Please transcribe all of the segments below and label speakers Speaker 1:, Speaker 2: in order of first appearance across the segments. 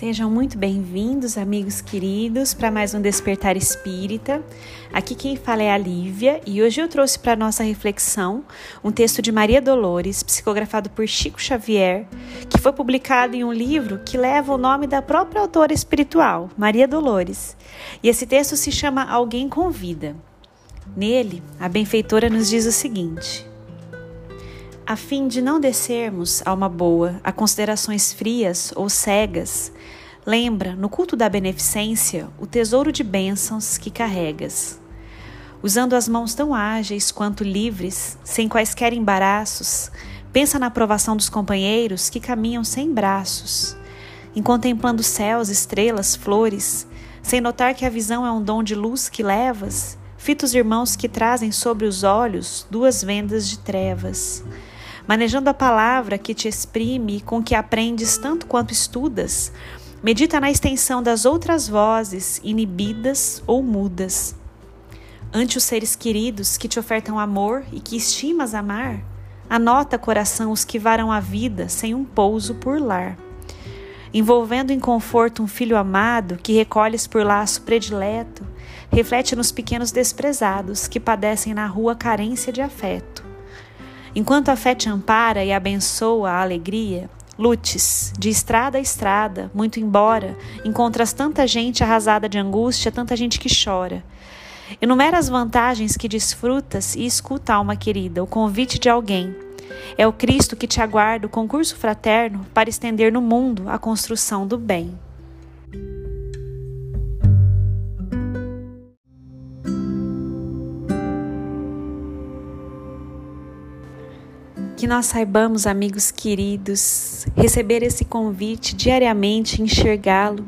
Speaker 1: Sejam muito bem-vindos, amigos queridos, para mais um Despertar Espírita. Aqui quem fala é a Lívia e hoje eu trouxe para nossa reflexão um texto de Maria Dolores, psicografado por Chico Xavier, que foi publicado em um livro que leva o nome da própria autora espiritual, Maria Dolores. E esse texto se chama Alguém Convida. Nele, a benfeitora nos diz o seguinte: a fim de não descermos, alma boa, a considerações frias ou cegas, lembra, no culto da beneficência, o tesouro de bênçãos que carregas. Usando as mãos tão ágeis quanto livres, sem quaisquer embaraços, pensa na aprovação dos companheiros que caminham sem braços, em contemplando céus, estrelas, flores, sem notar que a visão é um dom de luz que levas, fita os irmãos que trazem sobre os olhos duas vendas de trevas manejando a palavra que te exprime com que aprendes tanto quanto estudas, medita na extensão das outras vozes, inibidas ou mudas. Ante os seres queridos que te ofertam amor e que estimas amar, anota, coração, os que varam a vida sem um pouso por lar. Envolvendo em conforto um filho amado que recolhes por laço predileto, reflete nos pequenos desprezados que padecem na rua carência de afeto. Enquanto a fé te ampara e abençoa a alegria, lutes, de estrada a estrada, muito embora, encontras tanta gente arrasada de angústia, tanta gente que chora. Enumera as vantagens que desfrutas e escuta, alma querida, o convite de alguém. É o Cristo que te aguarda o concurso fraterno para estender no mundo a construção do bem. Que nós saibamos, amigos queridos, receber esse convite diariamente, enxergá-lo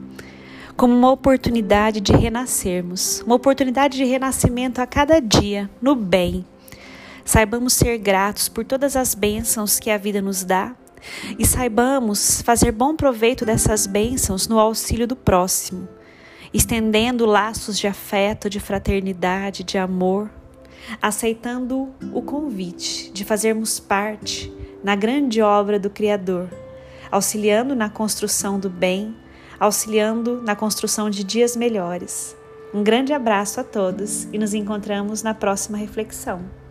Speaker 1: como uma oportunidade de renascermos, uma oportunidade de renascimento a cada dia, no bem. Saibamos ser gratos por todas as bênçãos que a vida nos dá e saibamos fazer bom proveito dessas bênçãos no auxílio do próximo, estendendo laços de afeto, de fraternidade, de amor, aceitando o convite de fazermos parte na grande obra do Criador, auxiliando na construção do bem, auxiliando na construção de dias melhores. Um grande abraço a todos e nos encontramos na próxima reflexão.